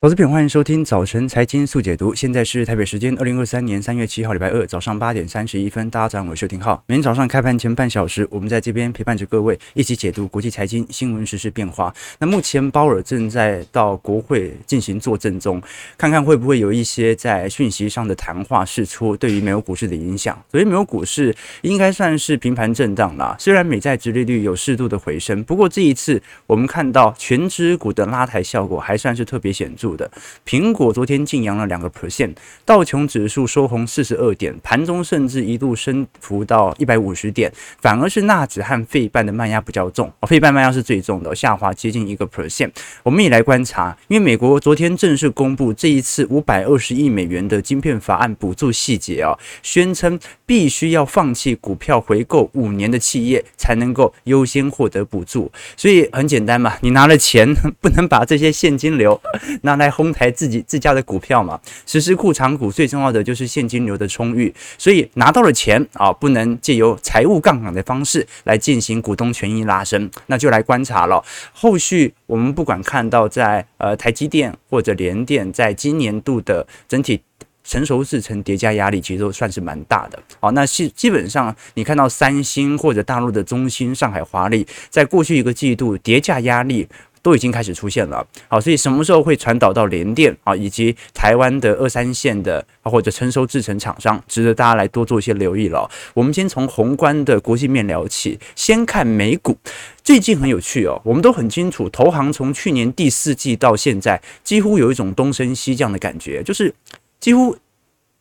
投资品，欢迎收听早晨财经速解读。现在是台北时间二零二三年三月七号，礼拜二早上八点三十一分。大家早上好，我是廷浩。每天早上开盘前半小时，我们在这边陪伴着各位，一起解读国际财经新闻、时事变化。那目前鲍尔正在到国会进行作证中，看看会不会有一些在讯息上的谈话释出，对于美国股市的影响。所以，美国股市应该算是平盘震荡啦。虽然美债殖利率有适度的回升，不过这一次我们看到全指股的拉抬效果还算是特别显著。的。苹果昨天净扬了两个 percent，道琼指数收红四十二点，盘中甚至一度升幅到一百五十点，反而是纳指和费半的卖压比较重，哦，费半卖压是最重的，下滑接近一个 percent。我们也来观察，因为美国昨天正式公布这一次五百二十亿美元的晶片法案补助细节啊，宣称必须要放弃股票回购五年的企业才能够优先获得补助，所以很简单嘛，你拿了钱 不能把这些现金流那 来哄抬自己自家的股票嘛，实施库藏股最重要的就是现金流的充裕，所以拿到了钱啊，不能借由财务杠杆的方式来进行股东权益拉升，那就来观察了。后续我们不管看到在呃台积电或者联电，在今年度的整体成熟制程叠加压力，其实都算是蛮大的。好，那基基本上你看到三星或者大陆的中芯、上海华丽，在过去一个季度叠加压力。都已经开始出现了，好，所以什么时候会传导到联电啊，以及台湾的二三线的或者成熟制程厂商，值得大家来多做一些留意了。我们先从宏观的国际面聊起，先看美股，最近很有趣哦，我们都很清楚，投行从去年第四季到现在，几乎有一种东升西降的感觉，就是几乎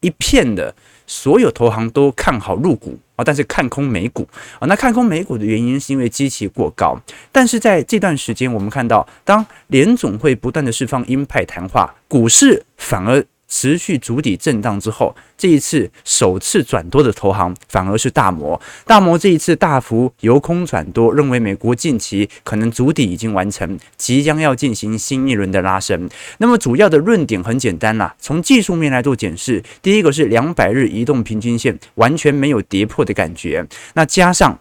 一片的。所有投行都看好入股啊，但是看空美股啊。那看空美股的原因是因为基期过高。但是在这段时间，我们看到，当联总会不断的释放鹰派谈话，股市反而。持续筑底震荡之后，这一次首次转多的投行反而是大摩。大摩这一次大幅由空转多，认为美国近期可能筑底已经完成，即将要进行新一轮的拉升。那么主要的论点很简单啦，从技术面来做检视，第一个是两百日移动平均线完全没有跌破的感觉，那加上。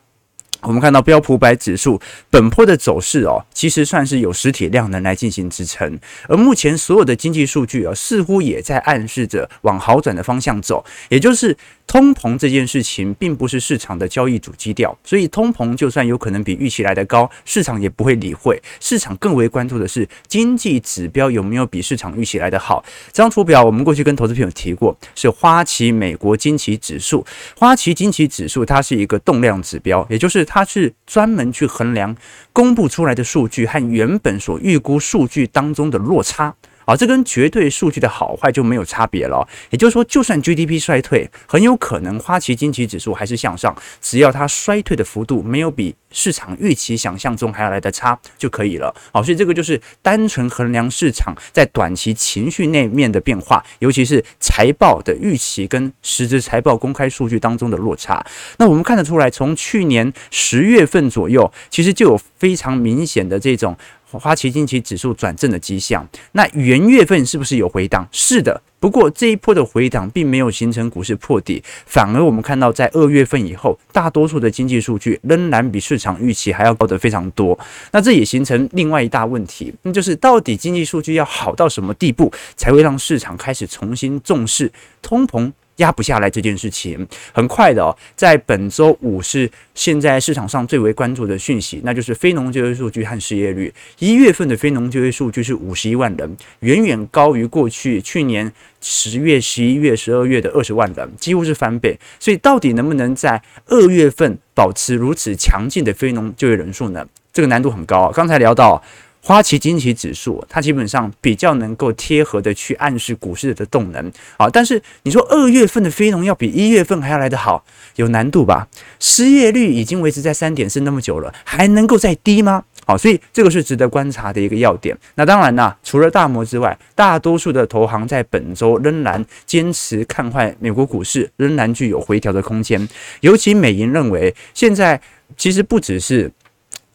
我们看到标普百指数本波的走势哦，其实算是有实体量能来进行支撑，而目前所有的经济数据啊，似乎也在暗示着往好转的方向走，也就是。通膨这件事情并不是市场的交易主基调，所以通膨就算有可能比预期来得高，市场也不会理会。市场更为关注的是经济指标有没有比市场预期来得好。这张图表我们过去跟投资朋友提过，是花旗美国经济指数。花旗经济指数它是一个动量指标，也就是它是专门去衡量公布出来的数据和原本所预估数据当中的落差。啊，这跟绝对数据的好坏就没有差别了。也就是说，就算 GDP 衰退，很有可能花旗经期指数还是向上，只要它衰退的幅度没有比市场预期想象中还要来得差就可以了。好，所以这个就是单纯衡量市场在短期情绪那面的变化，尤其是财报的预期跟实质财报公开数据当中的落差。那我们看得出来，从去年十月份左右，其实就有非常明显的这种。花旗近期指数转正的迹象，那元月份是不是有回档？是的，不过这一波的回档并没有形成股市破底，反而我们看到在二月份以后，大多数的经济数据仍然比市场预期还要高得非常多。那这也形成另外一大问题，那就是到底经济数据要好到什么地步，才会让市场开始重新重视通膨？压不下来这件事情，很快的哦，在本周五是现在市场上最为关注的讯息，那就是非农就业数据和失业率。一月份的非农就业数据是五十一万人，远远高于过去去年十月、十一月、十二月的二十万人，几乎是翻倍。所以，到底能不能在二月份保持如此强劲的非农就业人数呢？这个难度很高。刚才聊到。花旗经期指数，它基本上比较能够贴合的去暗示股市的动能啊。但是你说二月份的非农要比一月份还要来得好，有难度吧？失业率已经维持在三点四那么久了，还能够再低吗？好，所以这个是值得观察的一个要点。那当然呢，除了大摩之外，大多数的投行在本周仍然坚持看坏美国股市，仍然具有回调的空间。尤其美银认为，现在其实不只是。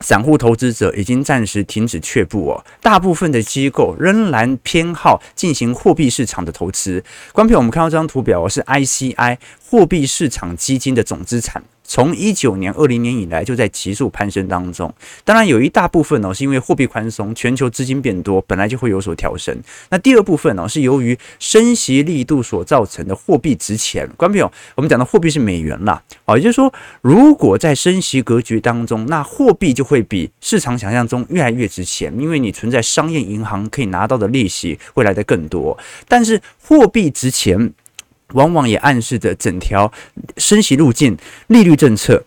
散户投资者已经暂时停止却步哦，大部分的机构仍然偏好进行货币市场的投资。关片，我们看到这张图表是 ICI 货币市场基金的总资产。从一九年、二零年以来就在急速攀升当中。当然，有一大部分呢是因为货币宽松，全球资金变多，本来就会有所调升。那第二部分呢是由于升息力度所造成的货币值钱。观众朋友，我们讲的货币是美元啦，好，也就是说，如果在升息格局当中，那货币就会比市场想象中越来越值钱，因为你存在商业银行可以拿到的利息会来得更多。但是货币值钱。往往也暗示着整条升息路径、利率政策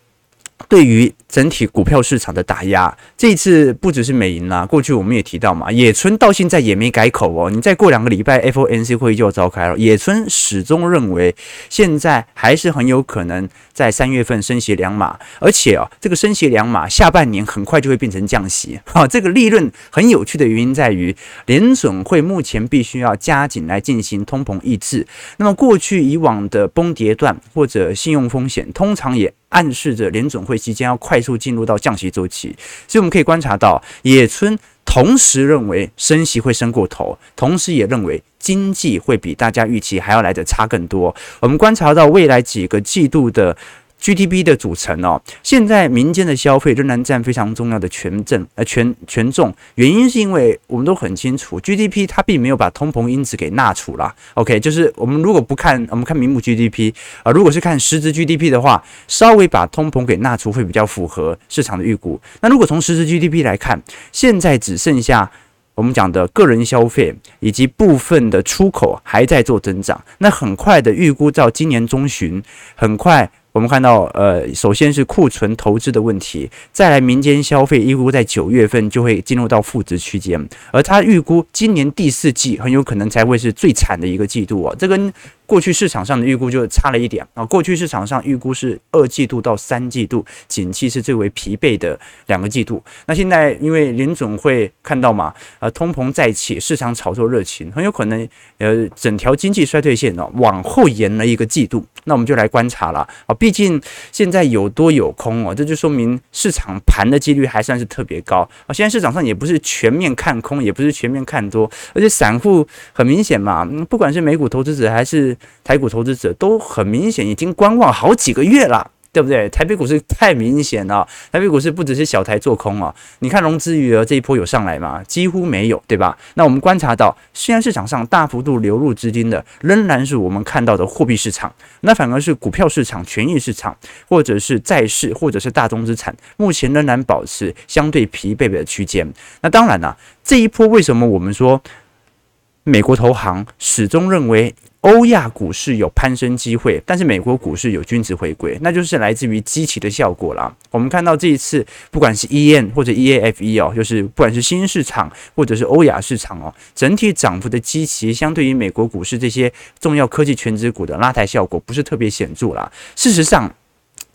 对于整体股票市场的打压，这一次不只是美银啦，过去我们也提到嘛，野村到现在也没改口哦。你再过两个礼拜，FOMC 会议就要召开了，野村始终认为现在还是很有可能在三月份升息两码，而且啊，这个升息两码下半年很快就会变成降息。哈，这个利润很有趣的原因在于，联准会目前必须要加紧来进行通膨抑制。那么过去以往的崩跌段或者信用风险，通常也暗示着联准会即将要快速进入到降息周期，所以我们可以观察到，野村同时认为升息会升过头，同时也认为经济会比大家预期还要来的差更多。我们观察到未来几个季度的。GDP 的组成哦，现在民间的消费仍然占非常重要的权重，呃权权重。原因是因为我们都很清楚，GDP 它并没有把通膨因子给纳除了。OK，就是我们如果不看，我们看名目 GDP 啊，如果是看实质 GDP 的话，稍微把通膨给纳除会比较符合市场的预估。那如果从实质 GDP 来看，现在只剩下我们讲的个人消费以及部分的出口还在做增长。那很快的预估到今年中旬，很快。我们看到，呃，首先是库存投资的问题，再来民间消费预估在九月份就会进入到负值区间，而他预估今年第四季很有可能才会是最惨的一个季度啊，这跟过去市场上的预估就差了一点啊。过去市场上预估是二季度到三季度景气是最为疲惫的两个季度，那现在因为联总会看到嘛，呃，通膨再起，市场炒作热情，很有可能呃整条经济衰退线呢往后延了一个季度，那我们就来观察了啊。毕竟现在有多有空哦，这就说明市场盘的几率还算是特别高啊。现在市场上也不是全面看空，也不是全面看多，而且散户很明显嘛，不管是美股投资者还是台股投资者，都很明显已经观望好几个月了。对不对？台北股市太明显了，台北股市不只是小台做空啊，你看融资余额这一波有上来吗？几乎没有，对吧？那我们观察到，现在市场上大幅度流入资金的，仍然是我们看到的货币市场，那反而是股票市场、权益市场，或者是债市，或者是大宗资产，目前仍然保持相对疲惫的区间。那当然了，这一波为什么我们说美国投行始终认为？欧亚股市有攀升机会，但是美国股市有均值回归，那就是来自于基期的效果啦。我们看到这一次，不管是 E N 或者 EAFE 哦，就是不管是新市场或者是欧亚市场哦，整体涨幅的基期相对于美国股市这些重要科技全值股的拉抬效果不是特别显著啦。事实上。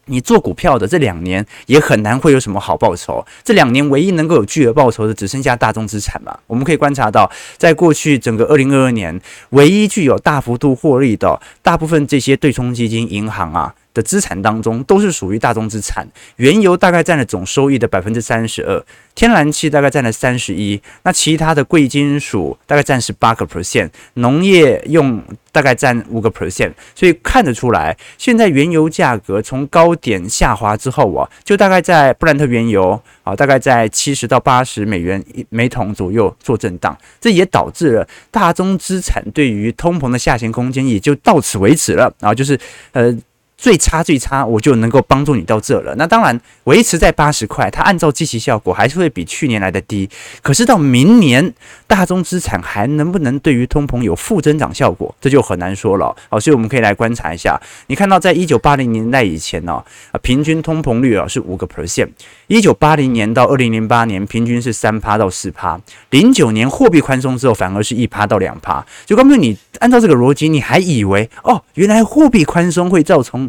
你做股票的这两年也很难会有什么好报酬。这两年唯一能够有巨额报酬的，只剩下大宗资产了。我们可以观察到，在过去整个二零二二年，唯一具有大幅度获利的，大部分这些对冲基金、银行啊。的资产当中都是属于大宗资产，原油大概占了总收益的百分之三十二，天然气大概占了三十一，那其他的贵金属大概占十八个 percent，农业用大概占五个 percent，所以看得出来，现在原油价格从高点下滑之后啊，就大概在布兰特原油啊，大概在七十到八十美元每桶左右做震荡，这也导致了大宗资产对于通膨的下行空间也就到此为止了啊，就是呃。最差最差，我就能够帮助你到这了。那当然维持在八十块，它按照基期效果还是会比去年来的低。可是到明年，大宗资产还能不能对于通膨有负增长效果，这就很难说了。好，所以我们可以来观察一下。你看到在一九八零年代以前呢，啊，平均通膨率啊是五个 percent。一九八零年到二零零八年，平均是三趴到四趴。零九年货币宽松之后，反而是一趴到两趴。就刚刚你按照这个逻辑，你还以为哦，原来货币宽松会造成。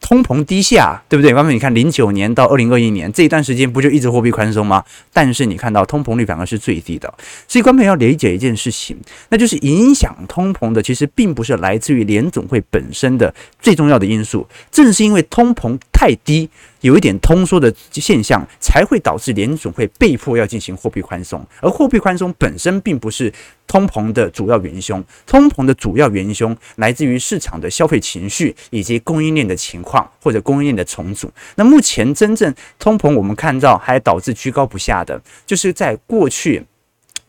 通膨低下，对不对？外面你看，零九年到二零二一年这一段时间，不就一直货币宽松吗？但是你看到通膨率反而是最低的。所以，观众要理解一件事情，那就是影响通膨的，其实并不是来自于联总会本身的最重要的因素，正是因为通膨太低。有一点通缩的现象，才会导致联总会被迫要进行货币宽松，而货币宽松本身并不是通膨的主要元凶，通膨的主要元凶来自于市场的消费情绪以及供应链的情。况或者供应链的重组。那目前真正通膨，我们看到还导致居高不下的，就是在过去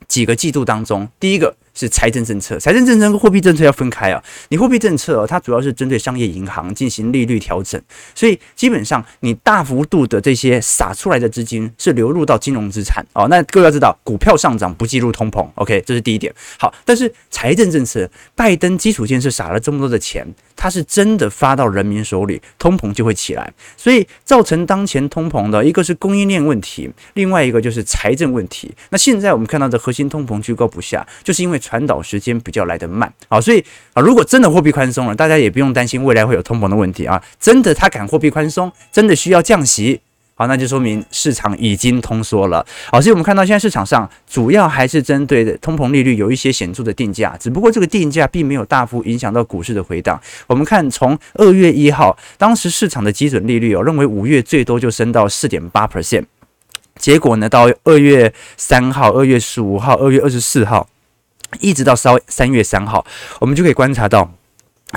几个季度当中，第一个。是财政政策，财政政策跟货币政策要分开啊。你货币政策哦，它主要是针对商业银行进行利率调整，所以基本上你大幅度的这些撒出来的资金是流入到金融资产哦。那各位要知道，股票上涨不计入通膨，OK，这是第一点。好，但是财政政策，拜登基础建设撒了这么多的钱，他是真的发到人民手里，通膨就会起来。所以造成当前通膨的一个是供应链问题，另外一个就是财政问题。那现在我们看到的核心通膨居高不下，就是因为。传导时间比较来得慢啊，所以啊，如果真的货币宽松了，大家也不用担心未来会有通膨的问题啊。真的，他敢货币宽松，真的需要降息，好，那就说明市场已经通缩了。好，所以我们看到现在市场上主要还是针对的通膨利率有一些显著的定价，只不过这个定价并没有大幅影响到股市的回档。我们看从二月一号，当时市场的基准利率哦，认为五月最多就升到四点八 percent，结果呢，到二月三号、二月十五号、二月二十四号。一直到三三月三号，我们就可以观察到，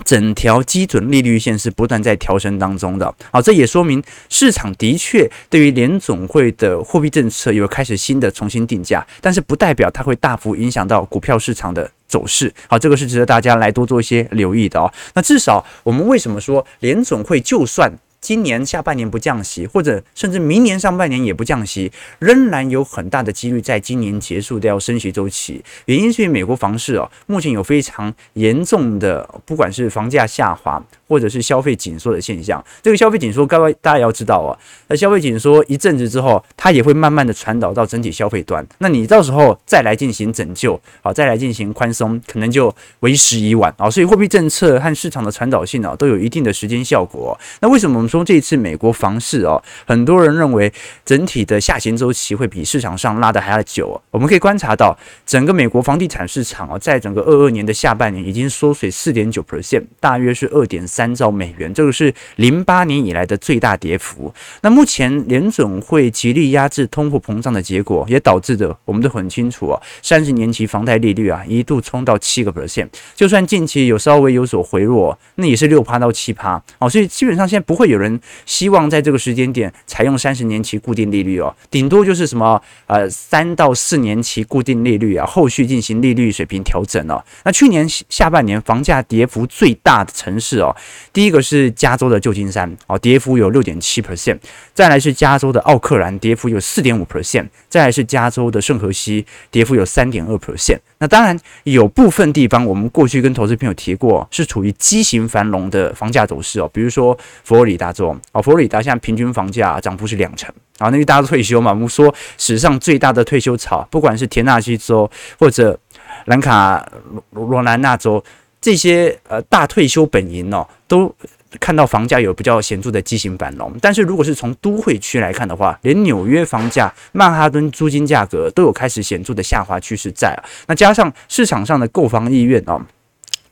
整条基准利率线是不断在调升当中的。好，这也说明市场的确对于联总会的货币政策有开始新的重新定价，但是不代表它会大幅影响到股票市场的走势。好，这个是值得大家来多做一些留意的哦。那至少我们为什么说联总会就算今年下半年不降息，或者甚至明年上半年也不降息，仍然有很大的几率在今年结束掉升息周期。原因是因为美国房市哦，目前有非常严重的，不管是房价下滑，或者是消费紧缩的现象。这个消费紧缩，各位大家要知道哦，那消费紧缩一阵子之后，它也会慢慢的传导到整体消费端。那你到时候再来进行拯救，好，再来进行宽松，可能就为时已晚啊。所以货币政策和市场的传导性啊，都有一定的时间效果。那为什么我们？从这一次美国房市哦，很多人认为整体的下行周期会比市场上拉的还要久。我们可以观察到，整个美国房地产市场哦，在整个二二年的下半年已经缩水四点九 percent，大约是二点三兆美元，这个是零八年以来的最大跌幅。那目前联准会极力压制通货膨胀的结果，也导致的我们都很清楚哦，三十年期房贷利率啊一度冲到七个 percent，就算近期有稍微有所回落，那也是六趴到七趴哦，所以基本上现在不会有。人人希望在这个时间点采用三十年期固定利率哦，顶多就是什么呃三到四年期固定利率啊，后续进行利率水平调整哦。那去年下半年房价跌幅最大的城市哦，第一个是加州的旧金山哦，跌幅有六点七 percent，再来是加州的奥克兰，跌幅有四点五 percent，再来是加州的圣荷西，跌幅有三点二 percent。那当然有部分地方我们过去跟投资朋友提过，是处于畸形繁荣的房价走势哦，比如说佛罗里达。州啊，佛罗里达现在平均房价涨幅是两成啊，那因为大家都退休嘛，我们说史上最大的退休潮，不管是田纳西州或者兰卡罗兰纳州这些呃大退休本营哦，都看到房价有比较显著的畸形繁荣。但是如果是从都会区来看的话，连纽约房价、曼哈顿租金价格都有开始显著的下滑趋势在啊。那加上市场上的购房意愿哦。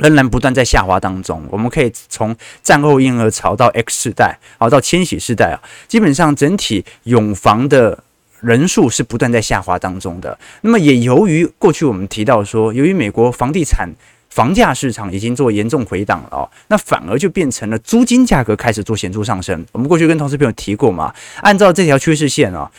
仍然不断在下滑当中，我们可以从战后婴儿潮到 X 世代，好到千禧世代啊，基本上整体拥房的人数是不断在下滑当中的。那么也由于过去我们提到说，由于美国房地产房价市场已经做严重回档了哦，那反而就变成了租金价格开始做显著上升。我们过去跟同事朋友提过嘛，按照这条趋势线啊。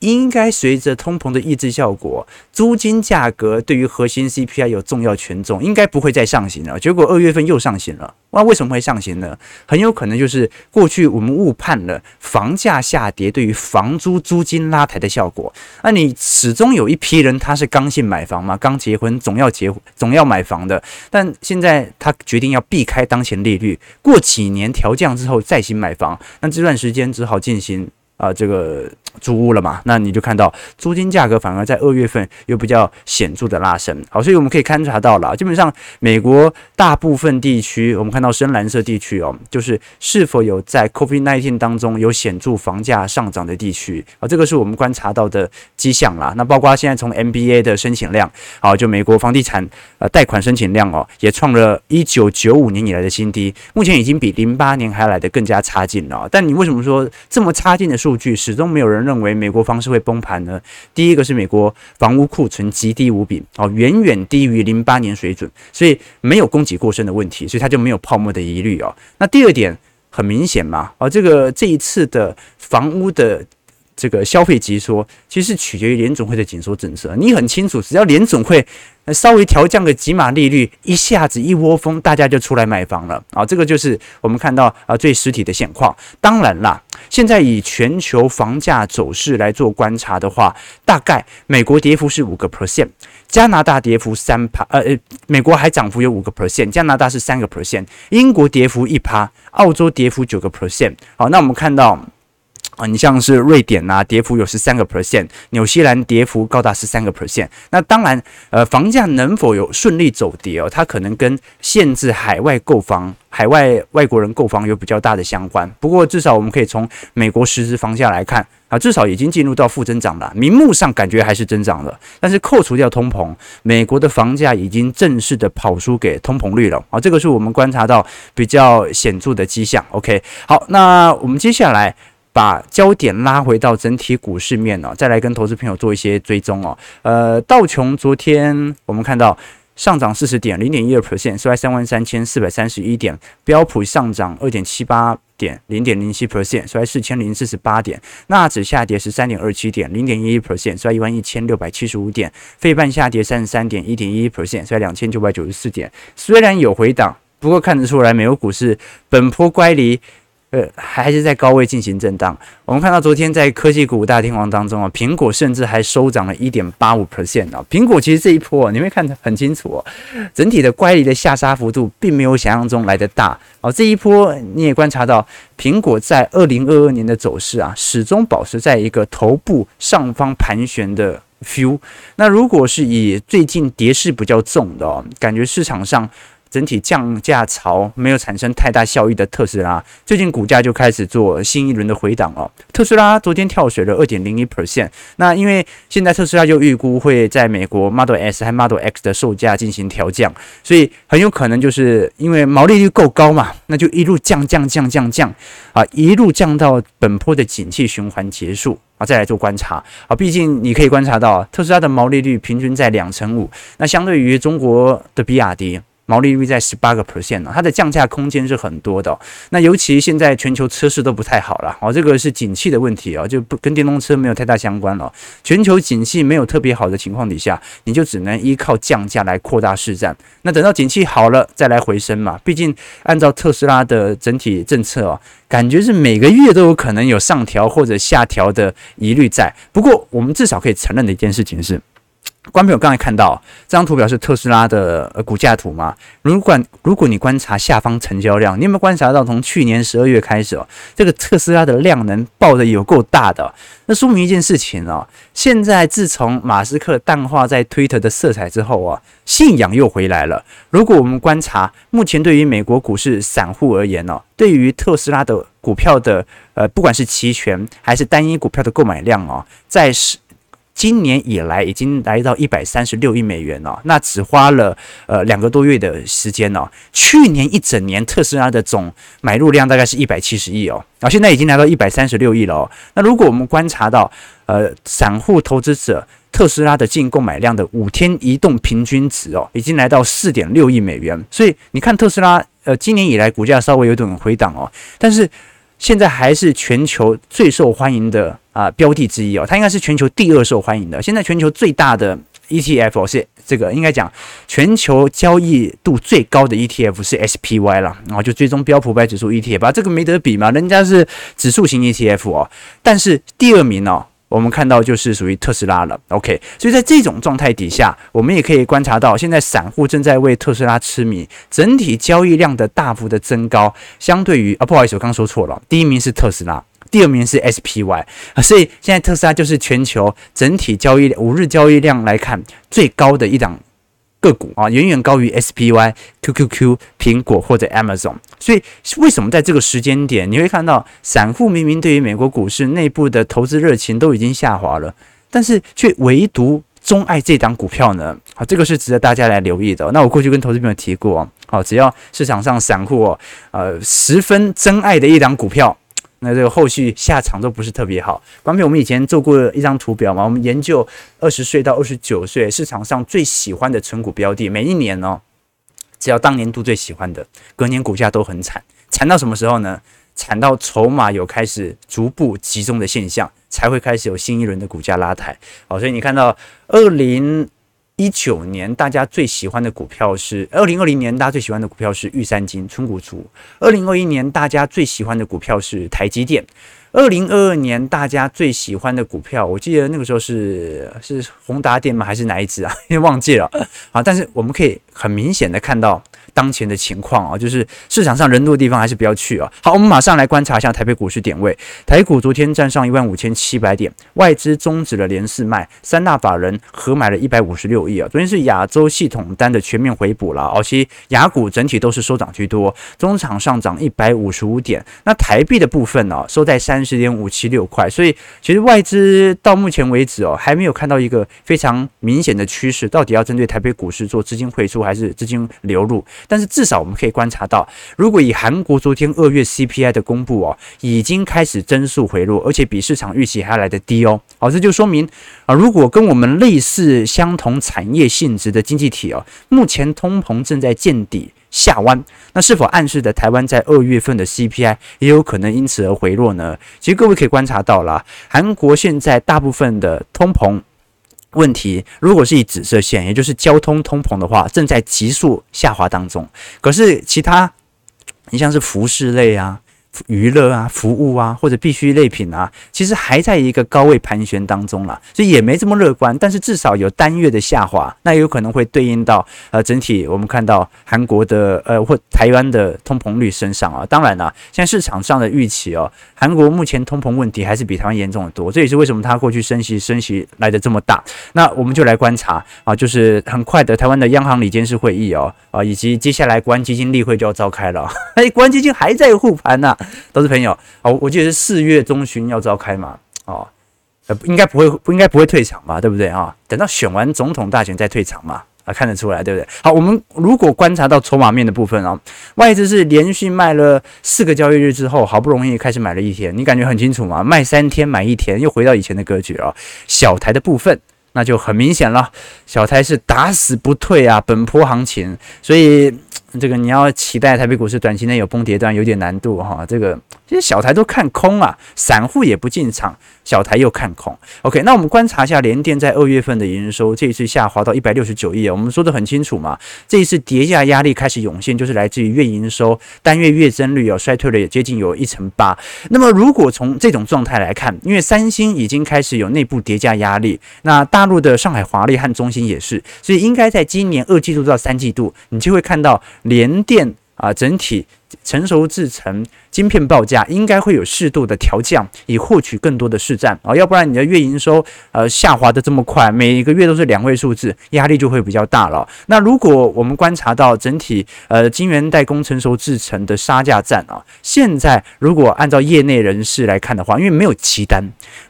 应该随着通膨的抑制效果，租金价格对于核心 CPI 有重要权重，应该不会再上行了。结果二月份又上行了，那为什么会上行呢？很有可能就是过去我们误判了房价下跌对于房租租金拉抬的效果。那你始终有一批人他是刚性买房嘛，刚结婚总要结婚总要买房的，但现在他决定要避开当前利率，过几年调降之后再行买房，那这段时间只好进行。啊，这个租屋了嘛，那你就看到租金价格反而在二月份又比较显著的拉升。好，所以我们可以观察到了，基本上美国大部分地区，我们看到深蓝色地区哦，就是是否有在 COVID-19 当中有显著房价上涨的地区啊，这个是我们观察到的迹象啦。那包括现在从 MBA 的申请量，好，就美国房地产呃贷款申请量哦，也创了一九九五年以来的新低，目前已经比零八年还来的更加差劲了。但你为什么说这么差劲的数？数据始终没有人认为美国房市会崩盘呢。第一个是美国房屋库存极低无比哦，远远低于零八年水准，所以没有供给过剩的问题，所以它就没有泡沫的疑虑哦。那第二点，很明显嘛，啊，这个这一次的房屋的。这个消费急缩其实取决于联总会的紧缩政策。你很清楚，只要联总会稍微调降个几码利率，一下子一窝蜂，大家就出来买房了啊！这个就是我们看到啊最实体的现况。当然啦，现在以全球房价走势来做观察的话，大概美国跌幅是五个 percent，加拿大跌幅三趴，呃呃，美国还涨幅有五个 percent，加拿大是三个 percent，英国跌幅一趴，澳洲跌幅九个 percent。好，那我们看到。啊，你像是瑞典呐、啊，跌幅有十三个 percent，纽西兰跌幅高达十三个 percent。那当然，呃，房价能否有顺利走跌哦，它可能跟限制海外购房、海外外国人购房有比较大的相关。不过，至少我们可以从美国实质房价来看啊，至少已经进入到负增长了，名目上感觉还是增长了，但是扣除掉通膨，美国的房价已经正式的跑输给通膨率了啊，这个是我们观察到比较显著的迹象。OK，好，那我们接下来。把焦点拉回到整体股市面哦，再来跟投资朋友做一些追踪哦。呃，道琼昨天我们看到上涨四十点，零点一二 percent，收在三万三千四百三十一点。标普上涨二点七八点，零点零七 percent，收在四千零四十八点。纳指下跌十三点二七点，零点一一 percent，收在一万一千六百七十五点。费半下跌三十三点，一点一一 percent，收在两千九百九十四点。虽然有回档，不过看得出来，美国股市本坡乖离。呃，还是在高位进行震荡。我们看到昨天在科技股大天王当中啊，苹果甚至还收涨了一点八五 percent 啊。苹果其实这一波啊，你会看得很清楚哦，整体的乖离的下杀幅度并没有想象中来得大哦。这一波你也观察到，苹果在二零二二年的走势啊，始终保持在一个头部上方盘旋的 feel。那如果是以最近跌势比较重的哦，感觉市场上。整体降价潮没有产生太大效益的特斯拉，最近股价就开始做新一轮的回档哦。特斯拉昨天跳水了二点零一 percent，那因为现在特斯拉就预估会在美国 Model S 和 Model X 的售价进行调降，所以很有可能就是因为毛利率够高嘛，那就一路降降降降降啊，一路降到本波的景气循环结束啊，再来做观察啊。毕竟你可以观察到特斯拉的毛利率平均在两成五，那相对于中国的比亚迪。毛利率在十八个 percent 呢，它的降价空间是很多的。那尤其现在全球车市都不太好了，哦，这个是景气的问题哦，就不跟电动车没有太大相关了。全球景气没有特别好的情况底下，你就只能依靠降价来扩大市占。那等到景气好了再来回升嘛。毕竟按照特斯拉的整体政策哦，感觉是每个月都有可能有上调或者下调的疑虑在。不过我们至少可以承认的一件事情是。观众朋友刚才看到这张图表是特斯拉的呃股价图吗？如果如果你观察下方成交量，你有没有观察到从去年十二月开始哦，这个特斯拉的量能爆得有够大的？那说明一件事情哦，现在自从马斯克淡化在推特的色彩之后啊，信仰又回来了。如果我们观察目前对于美国股市散户而言哦，对于特斯拉的股票的呃，不管是期权还是单一股票的购买量哦，在是。今年以来已经来到一百三十六亿美元了，那只花了呃两个多月的时间哦。去年一整年特斯拉的总买入量大概是一百七十亿哦，然后现在已经来到一百三十六亿了哦。那如果我们观察到呃散户投资者特斯拉的净购买量的五天移动平均值哦，已经来到四点六亿美元。所以你看特斯拉呃今年以来股价稍微有点回档哦，但是。现在还是全球最受欢迎的啊、呃、标的之一哦，它应该是全球第二受欢迎的。现在全球最大的 ETF 是这个，应该讲全球交易度最高的 ETF 是 SPY 了，然后就追踪标普百指数 ETF 啊，这个没得比嘛，人家是指数型 ETF 哦，但是第二名哦。我们看到就是属于特斯拉了，OK，所以在这种状态底下，我们也可以观察到，现在散户正在为特斯拉痴迷，整体交易量的大幅的增高，相对于啊，不好意思，我刚说错了，第一名是特斯拉，第二名是 SPY，所以现在特斯拉就是全球整体交易五日交易量来看最高的一档。个股啊，远远高于 SPY、QQQ、苹果或者 Amazon，所以为什么在这个时间点，你会看到散户明明对于美国股市内部的投资热情都已经下滑了，但是却唯独钟爱这档股票呢？好，这个是值得大家来留意的。那我过去跟投资朋友提过，好，只要市场上散户呃十分珍爱的一档股票。那这个后续下场都不是特别好。关于我们以前做过一张图表嘛，我们研究二十岁到二十九岁市场上最喜欢的存股标的，每一年哦，只要当年度最喜欢的，隔年股价都很惨，惨到什么时候呢？惨到筹码有开始逐步集中的现象，才会开始有新一轮的股价拉抬。好，所以你看到二零一九年大家最喜欢的股票是二零二零年大家最喜欢的股票是玉山金、存股族。二零二一年大家最喜欢的股票是台积电。二零二二年大家最喜欢的股票，我记得那个时候是是宏达电吗？还是哪一只啊？忘记了。好，但是我们可以很明显的看到当前的情况啊，就是市场上人多的地方还是不要去啊。好，我们马上来观察一下台北股市点位。台股昨天站上一万五千七百点，外资终止了连四卖，三大法人合买了一百五十六亿啊。昨天是亚洲系统单的全面回补了，而且亚股整体都是收涨居多，中场上涨一百五十五点。那台币的部分呢，收在三。三十点五七六块，所以其实外资到目前为止哦，还没有看到一个非常明显的趋势，到底要针对台北股市做资金汇出还还是资金流入？但是至少我们可以观察到，如果以韩国昨天二月 CPI 的公布哦，已经开始增速回落，而且比市场预期还来得低哦，好，这就说明啊，如果跟我们类似相同产业性质的经济体哦，目前通膨正在见底。下弯，那是否暗示着台湾在二月份的 CPI 也有可能因此而回落呢？其实各位可以观察到了，韩国现在大部分的通膨问题，如果是以紫色线，也就是交通通膨的话，正在急速下滑当中。可是其他，你像是服饰类啊。娱乐啊，服务啊，或者必需类品啊，其实还在一个高位盘旋当中了，所以也没这么乐观。但是至少有单月的下滑，那有可能会对应到呃整体我们看到韩国的呃或台湾的通膨率身上啊。当然了，现在市场上的预期哦，韩国目前通膨问题还是比台湾严重的多，这也是为什么它过去升息升息来得这么大。那我们就来观察啊，就是很快的台湾的央行理监事会议哦啊，以及接下来国安基金例会就要召开了，哎，国安基金还在护盘呢。都是朋友哦，我记得是四月中旬要召开嘛，哦，呃，应该不会，不应该不会退场吧，对不对啊？等到选完总统大选再退场嘛，啊，看得出来，对不对？好，我们如果观察到筹码面的部分啊，外资是连续卖了四个交易日之后，好不容易开始买了一天，你感觉很清楚吗？卖三天买一天，又回到以前的格局了。小台的部分那就很明显了，小台是打死不退啊，本波行情，所以。这个你要期待台北股市短期内有崩跌段有点难度哈，这个其实小台都看空啊，散户也不进场。小台又看空，OK，那我们观察一下联电在二月份的营收，这一次下滑到一百六十九亿，我们说得很清楚嘛，这一次跌价压力开始涌现，就是来自于月营收单月月增率有衰退了，也接近有一成八。那么如果从这种状态来看，因为三星已经开始有内部叠加压力，那大陆的上海华丽和中芯也是，所以应该在今年二季度到三季度，你就会看到连电啊整体成熟制成。晶片报价应该会有适度的调降，以获取更多的市占啊，要不然你的月营收呃下滑的这么快，每一个月都是两位数字，压力就会比较大了。那如果我们观察到整体呃晶圆代工成熟制程的杀价战啊，现在如果按照业内人士来看的话，因为没有急单，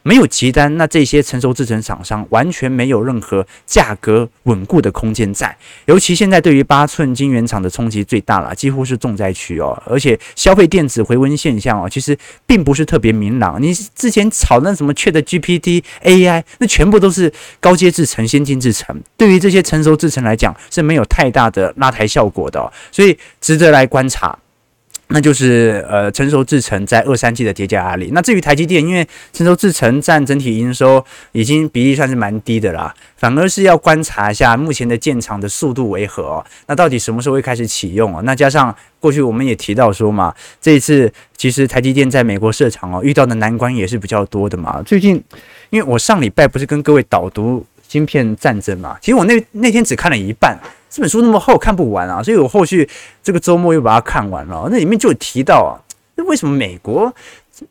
没有急单，那这些成熟制程厂商完全没有任何价格稳固的空间在，尤其现在对于八寸晶圆厂的冲击最大了，几乎是重灾区哦，而且消费电子。回温现象哦，其实并不是特别明朗。你之前炒那什么缺的 GPT AI，那全部都是高阶制程、先进制程，对于这些成熟制程来讲是没有太大的拉抬效果的，所以值得来观察。那就是呃，成熟制程在二三季的叠加压力。那至于台积电，因为成熟制程占整体营收已经比例算是蛮低的啦，反而是要观察一下目前的建厂的速度为何。那到底什么时候会开始启用哦？那加上过去我们也提到说嘛，这一次其实台积电在美国设厂哦，遇到的难关也是比较多的嘛。最近，因为我上礼拜不是跟各位导读晶片战争嘛，其实我那那天只看了一半。这本书那么厚，看不完啊，所以我后续这个周末又把它看完了。那里面就有提到啊，那为什么美国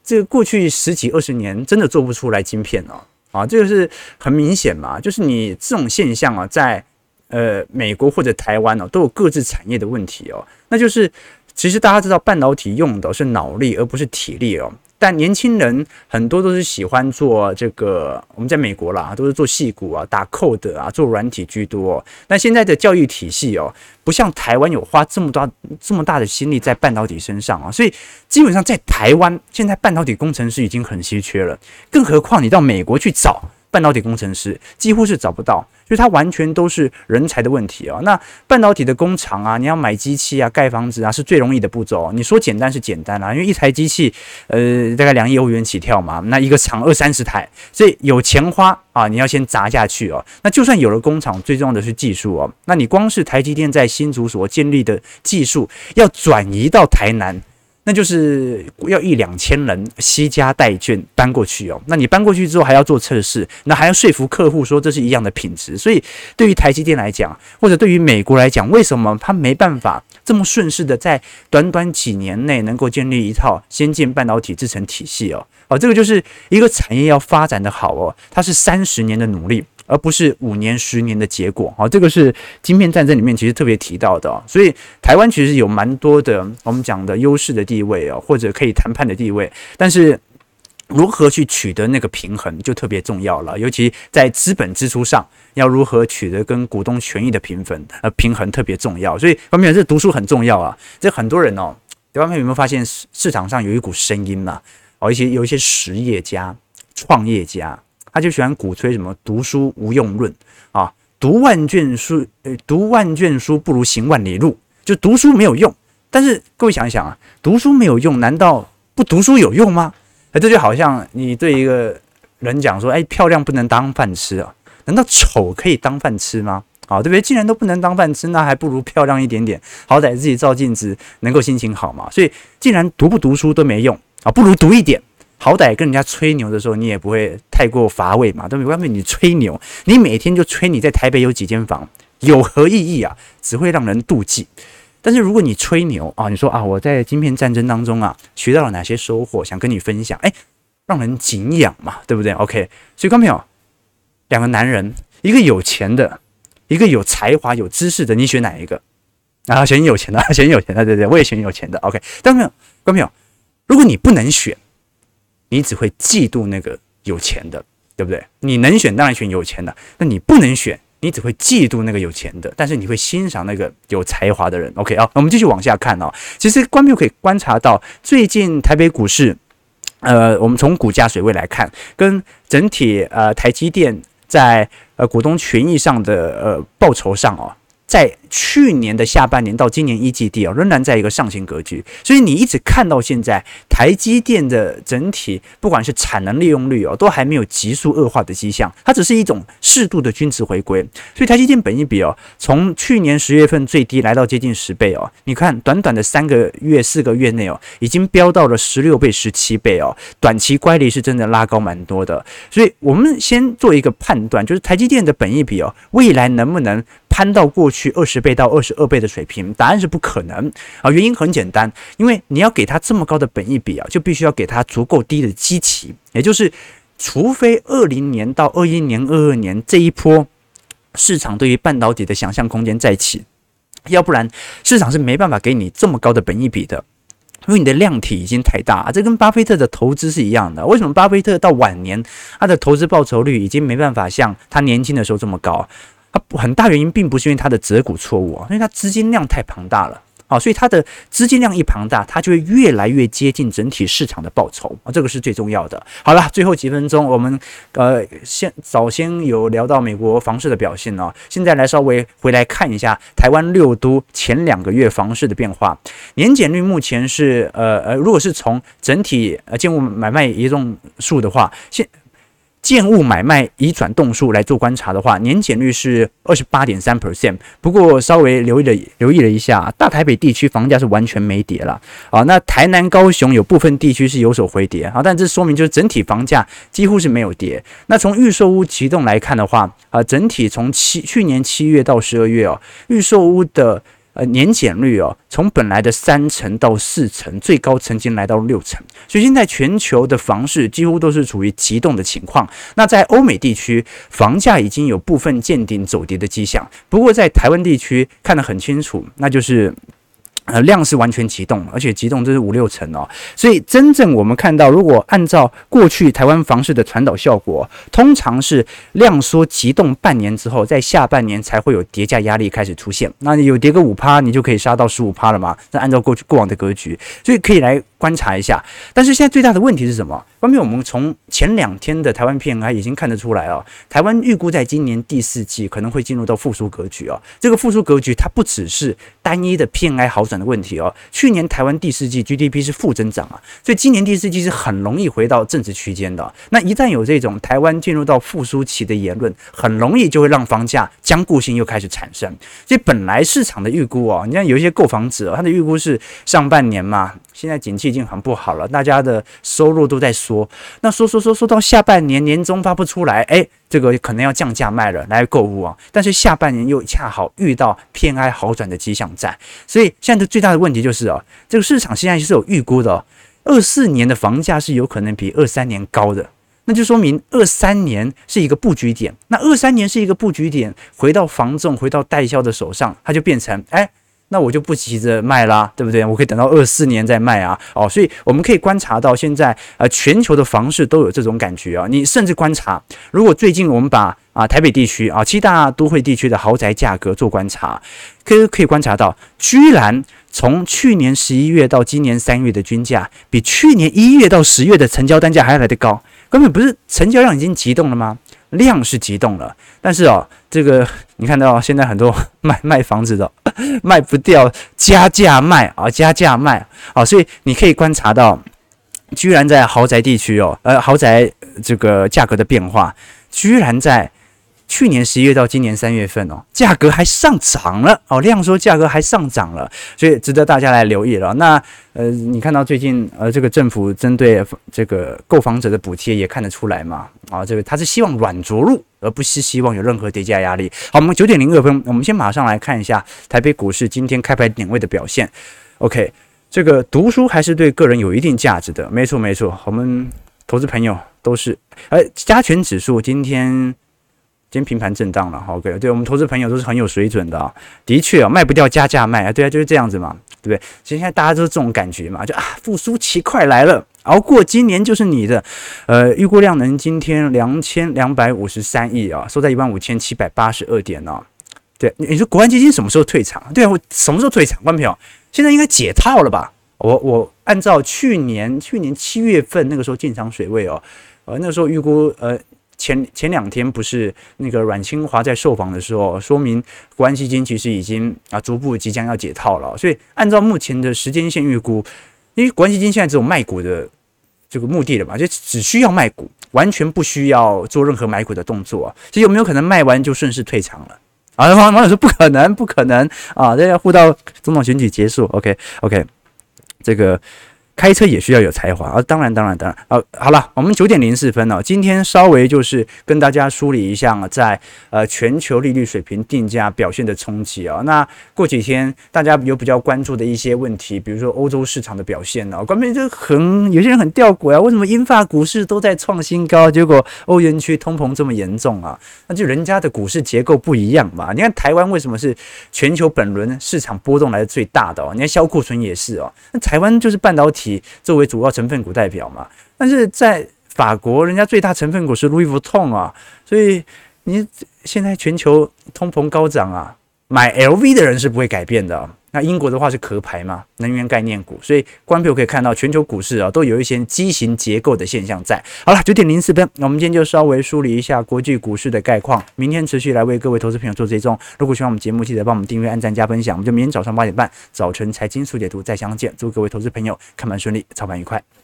这个过去十几二十年真的做不出来晶片呢？啊，这个是很明显嘛，就是你这种现象啊，在呃美国或者台湾哦，都有各自产业的问题哦。那就是其实大家知道，半导体用的是脑力而不是体力哦。但年轻人很多都是喜欢做这个，我们在美国啦，都是做戏骨啊、打 code 啊、做软体居多。但现在的教育体系哦，不像台湾有花这么大这么大的心力在半导体身上啊，所以基本上在台湾现在半导体工程师已经很稀缺了，更何况你到美国去找半导体工程师，几乎是找不到。就它完全都是人才的问题啊！那半导体的工厂啊，你要买机器啊、盖房子啊，是最容易的步骤。你说简单是简单啊，因为一台机器，呃，大概两亿欧元起跳嘛，那一个厂二三十台，所以有钱花啊，你要先砸下去哦。那就算有了工厂，最重要的是技术哦。那你光是台积电在新竹所建立的技术，要转移到台南。那就是要一两千人携家带眷搬过去哦。那你搬过去之后还要做测试，那还要说服客户说这是一样的品质。所以对于台积电来讲，或者对于美国来讲，为什么他没办法这么顺势的在短短几年内能够建立一套先进半导体制程体系哦？哦，这个就是一个产业要发展的好哦，它是三十年的努力。而不是五年、十年的结果，好，这个是晶片战争里面其实特别提到的，所以台湾其实有蛮多的我们讲的优势的地位哦，或者可以谈判的地位，但是如何去取得那个平衡就特别重要了，尤其在资本支出上要如何取得跟股东权益的平衡，呃，平衡特别重要，所以方面这读书很重要啊，这很多人哦，对方面有没有发现市市场上有一股声音嘛？哦，一些有一些实业家、创业家。他就喜欢鼓吹什么读书无用论啊，读万卷书，读万卷书不如行万里路，就读书没有用。但是各位想一想啊，读书没有用，难道不读书有用吗？哎，这就好像你对一个人讲说，哎，漂亮不能当饭吃啊，难道丑可以当饭吃吗？啊，对不对？既然都不能当饭吃，那还不如漂亮一点点，好歹自己照镜子能够心情好嘛。所以，既然读不读书都没用啊，不如读一点。好歹跟人家吹牛的时候，你也不会太过乏味嘛，对不对？外面你吹牛，你每天就吹你在台北有几间房，有何意义啊？只会让人妒忌。但是如果你吹牛啊，你说啊，我在晶片战争当中啊，学到了哪些收获，想跟你分享，哎，让人敬仰嘛，对不对？OK，所以观众朋友，两个男人，一个有钱的，一个有才华、有知识的，你选哪一个？啊，选有钱的，选有钱的，对对，我也选有钱的。OK，但没有，观众朋友，如果你不能选。你只会嫉妒那个有钱的，对不对？你能选当然选有钱的，那你不能选，你只会嫉妒那个有钱的，但是你会欣赏那个有才华的人。OK 啊，我们继续往下看哦。其实观众可以观察到，最近台北股市，呃，我们从股价水位来看，跟整体呃台积电在呃股东权益上的呃报酬上哦。在去年的下半年到今年一季度啊，仍然在一个上行格局，所以你一直看到现在台积电的整体，不管是产能利用率哦，都还没有急速恶化的迹象，它只是一种适度的均值回归。所以台积电本益比哦，从去年十月份最低来到接近十倍哦，你看短短的三个月、四个月内哦，已经飙到了十六倍、十七倍哦，短期乖离是真的拉高蛮多的。所以我们先做一个判断，就是台积电的本益比哦，未来能不能攀到过去二十倍到二十二倍的水平，答案是不可能啊！原因很简单，因为你要给它这么高的本益比啊，就必须要给它足够低的基期，也就是，除非二零年到二一年、二二年这一波市场对于半导体的想象空间再起，要不然市场是没办法给你这么高的本益比的，因为你的量体已经太大啊。这跟巴菲特的投资是一样的。为什么巴菲特到晚年他的投资报酬率已经没办法像他年轻的时候这么高？它很大原因并不是因为它的择股错误啊，因为它资金量太庞大了啊，所以它的资金量一庞大，它就会越来越接近整体市场的报酬啊，这个是最重要的。好了，最后几分钟，我们呃先早先有聊到美国房市的表现哦，现在来稍微回来看一下台湾六都前两个月房市的变化，年减率目前是呃呃，如果是从整体呃建物买卖移动数的话，现建物买卖移转动数来做观察的话，年减率是二十八点三 percent。不过稍微留意了留意了一下，大台北地区房价是完全没跌了啊。那台南、高雄有部分地区是有所回跌啊，但这说明就是整体房价几乎是没有跌。那从预售屋启动来看的话啊，整体从七去年七月到十二月哦，预售屋的。呃，年减率哦，从本来的三成到四成，最高曾经来到六成，所以现在全球的房市几乎都是处于急冻的情况。那在欧美地区，房价已经有部分见顶走跌的迹象，不过在台湾地区看得很清楚，那就是。呃，量是完全急冻，而且急冻这是五六成哦，所以真正我们看到，如果按照过去台湾房市的传导效果，通常是量缩急冻半年之后，在下半年才会有叠价压力开始出现。那你有跌个五趴，你就可以杀到十五趴了嘛？那按照过去过往的格局，所以可以来观察一下。但是现在最大的问题是什么？关键我们从前两天的台湾 PMI 已经看得出来哦，台湾预估在今年第四季可能会进入到复苏格局哦。这个复苏格局它不只是单一的 PMI 好转。的问题哦，去年台湾第四季 GDP 是负增长啊，所以今年第四季是很容易回到正值区间的。那一旦有这种台湾进入到复苏期的言论，很容易就会让房价僵固性又开始产生。所以本来市场的预估哦，你看有一些购房者，他的预估是上半年嘛，现在景气已经很不好了，大家的收入都在缩，那缩缩缩缩到下半年年终发不出来，哎。这个可能要降价卖了来购物啊，但是下半年又恰好遇到 PMI 好转的迹象在，所以现在的最大的问题就是啊，这个市场现在是有预估的，二四年的房价是有可能比二三年高的，那就说明二三年是一个布局点，那二三年是一个布局点，回到房仲、回到代销的手上，它就变成哎。那我就不急着卖啦，对不对？我可以等到二四年再卖啊。哦，所以我们可以观察到现在呃全球的房市都有这种感觉啊。你甚至观察，如果最近我们把啊台北地区啊七大都会地区的豪宅价格做观察，可以可以观察到，居然从去年十一月到今年三月的均价，比去年一月到十月的成交单价还要来得高。根本不是成交量已经急冻了吗？量是急冻了，但是哦，这个你看到现在很多 卖卖房子的 卖不掉，加价卖啊，加价卖啊，所以你可以观察到，居然在豪宅地区哦，呃，豪宅这个价格的变化，居然在。去年十一月到今年三月份哦，价格还上涨了哦，量缩价格还上涨了，所以值得大家来留意了。那呃，你看到最近呃，这个政府针对这个购房者的补贴也看得出来嘛？啊，这个他是希望软着陆，而不是希望有任何叠加压力。好，我们九点零二分，我们先马上来看一下台北股市今天开盘点位的表现。OK，这个读书还是对个人有一定价值的，没错没错，我们投资朋友都是。而加权指数今天。今天平盘震荡了，OK，对我们投资朋友都是很有水准的啊，的确啊，卖不掉加价卖啊，对啊，就是这样子嘛，对不对？其实现在大家都是这种感觉嘛，就啊，复苏期快来了，熬过今年就是你的。呃，预估量能今天两千两百五十三亿啊，收在一万五千七百八十二点呢。对，你说国安基金什么时候退场？对啊，我什么时候退场？观众朋友，现在应该解套了吧？我我按照去年去年七月份那个时候进场水位哦，呃，那个时候预估呃。前前两天不是那个阮清华在受访的时候，说明国安基金其实已经啊逐步即将要解套了。所以按照目前的时间线预估，因为国安基金现在只有卖股的这个目的了嘛，就只需要卖股，完全不需要做任何买股的动作。啊。所以有没有可能卖完就顺势退场了？啊，网友说不可能，不可能啊！这要护到总统选举结束。OK OK，这个。开车也需要有才华啊！当然，当然，当然。啊，好了，我们九点零四分了。今天稍微就是跟大家梳理一下在呃全球利率水平定价表现的冲击啊。那过几天大家有比较关注的一些问题，比如说欧洲市场的表现呢？关键就很有些人很吊诡啊，为什么英法股市都在创新高，结果欧元区通膨这么严重啊？那就人家的股市结构不一样嘛。你看台湾为什么是全球本轮市场波动来的最大的哦？你看销库存也是哦。那台湾就是半导体。作为主要成分股代表嘛，但是在法国，人家最大成分股是 Louis Vuitton 啊，所以你现在全球通膨高涨啊，买 LV 的人是不会改变的。那英国的话是壳牌嘛，能源概念股，所以观众可以看到全球股市啊都有一些畸形结构的现象在。好了，九点零四分，我们今天就稍微梳理一下国际股市的概况，明天持续来为各位投资朋友做追踪。如果喜欢我们节目，记得帮我们订阅、按赞、加分享。我们就明天早上八点半早晨财经速解读再相见。祝各位投资朋友看盘顺利，操盘愉快。